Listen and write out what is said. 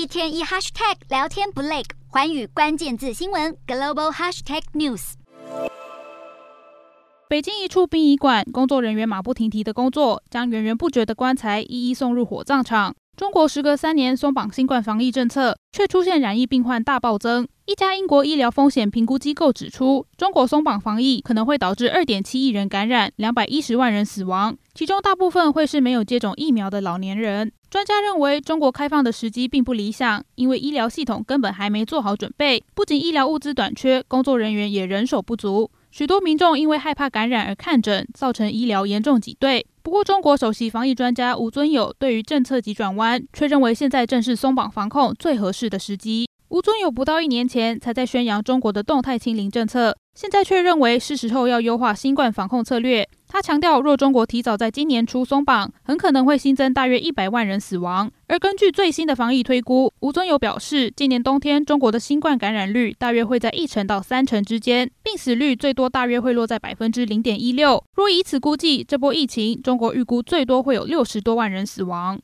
一天一 hashtag 聊天不累，环宇关键字新闻 global hashtag news。北京一处殡仪馆，工作人员马不停蹄的工作，将源源不绝的棺材一一送入火葬场。中国时隔三年松绑新冠防疫政策，却出现染疫病患大暴增。一家英国医疗风险评估机构指出，中国松绑防疫可能会导致二点七亿人感染，两百一十万人死亡，其中大部分会是没有接种疫苗的老年人。专家认为，中国开放的时机并不理想，因为医疗系统根本还没做好准备，不仅医疗物资短缺，工作人员也人手不足。许多民众因为害怕感染而看诊，造成医疗严重挤兑。不过，中国首席防疫专家吴尊友对于政策急转弯，却认为现在正是松绑防控最合适的时机。吴尊友不到一年前才在宣扬中国的动态清零政策，现在却认为是时候要优化新冠防控策略。他强调，若中国提早在今年初松绑，很可能会新增大约一百万人死亡。而根据最新的防疫推估，吴尊友表示，今年冬天中国的新冠感染率大约会在一成到三成之间，病死率最多大约会落在百分之零点一六。若以此估计，这波疫情中国预估最多会有六十多万人死亡。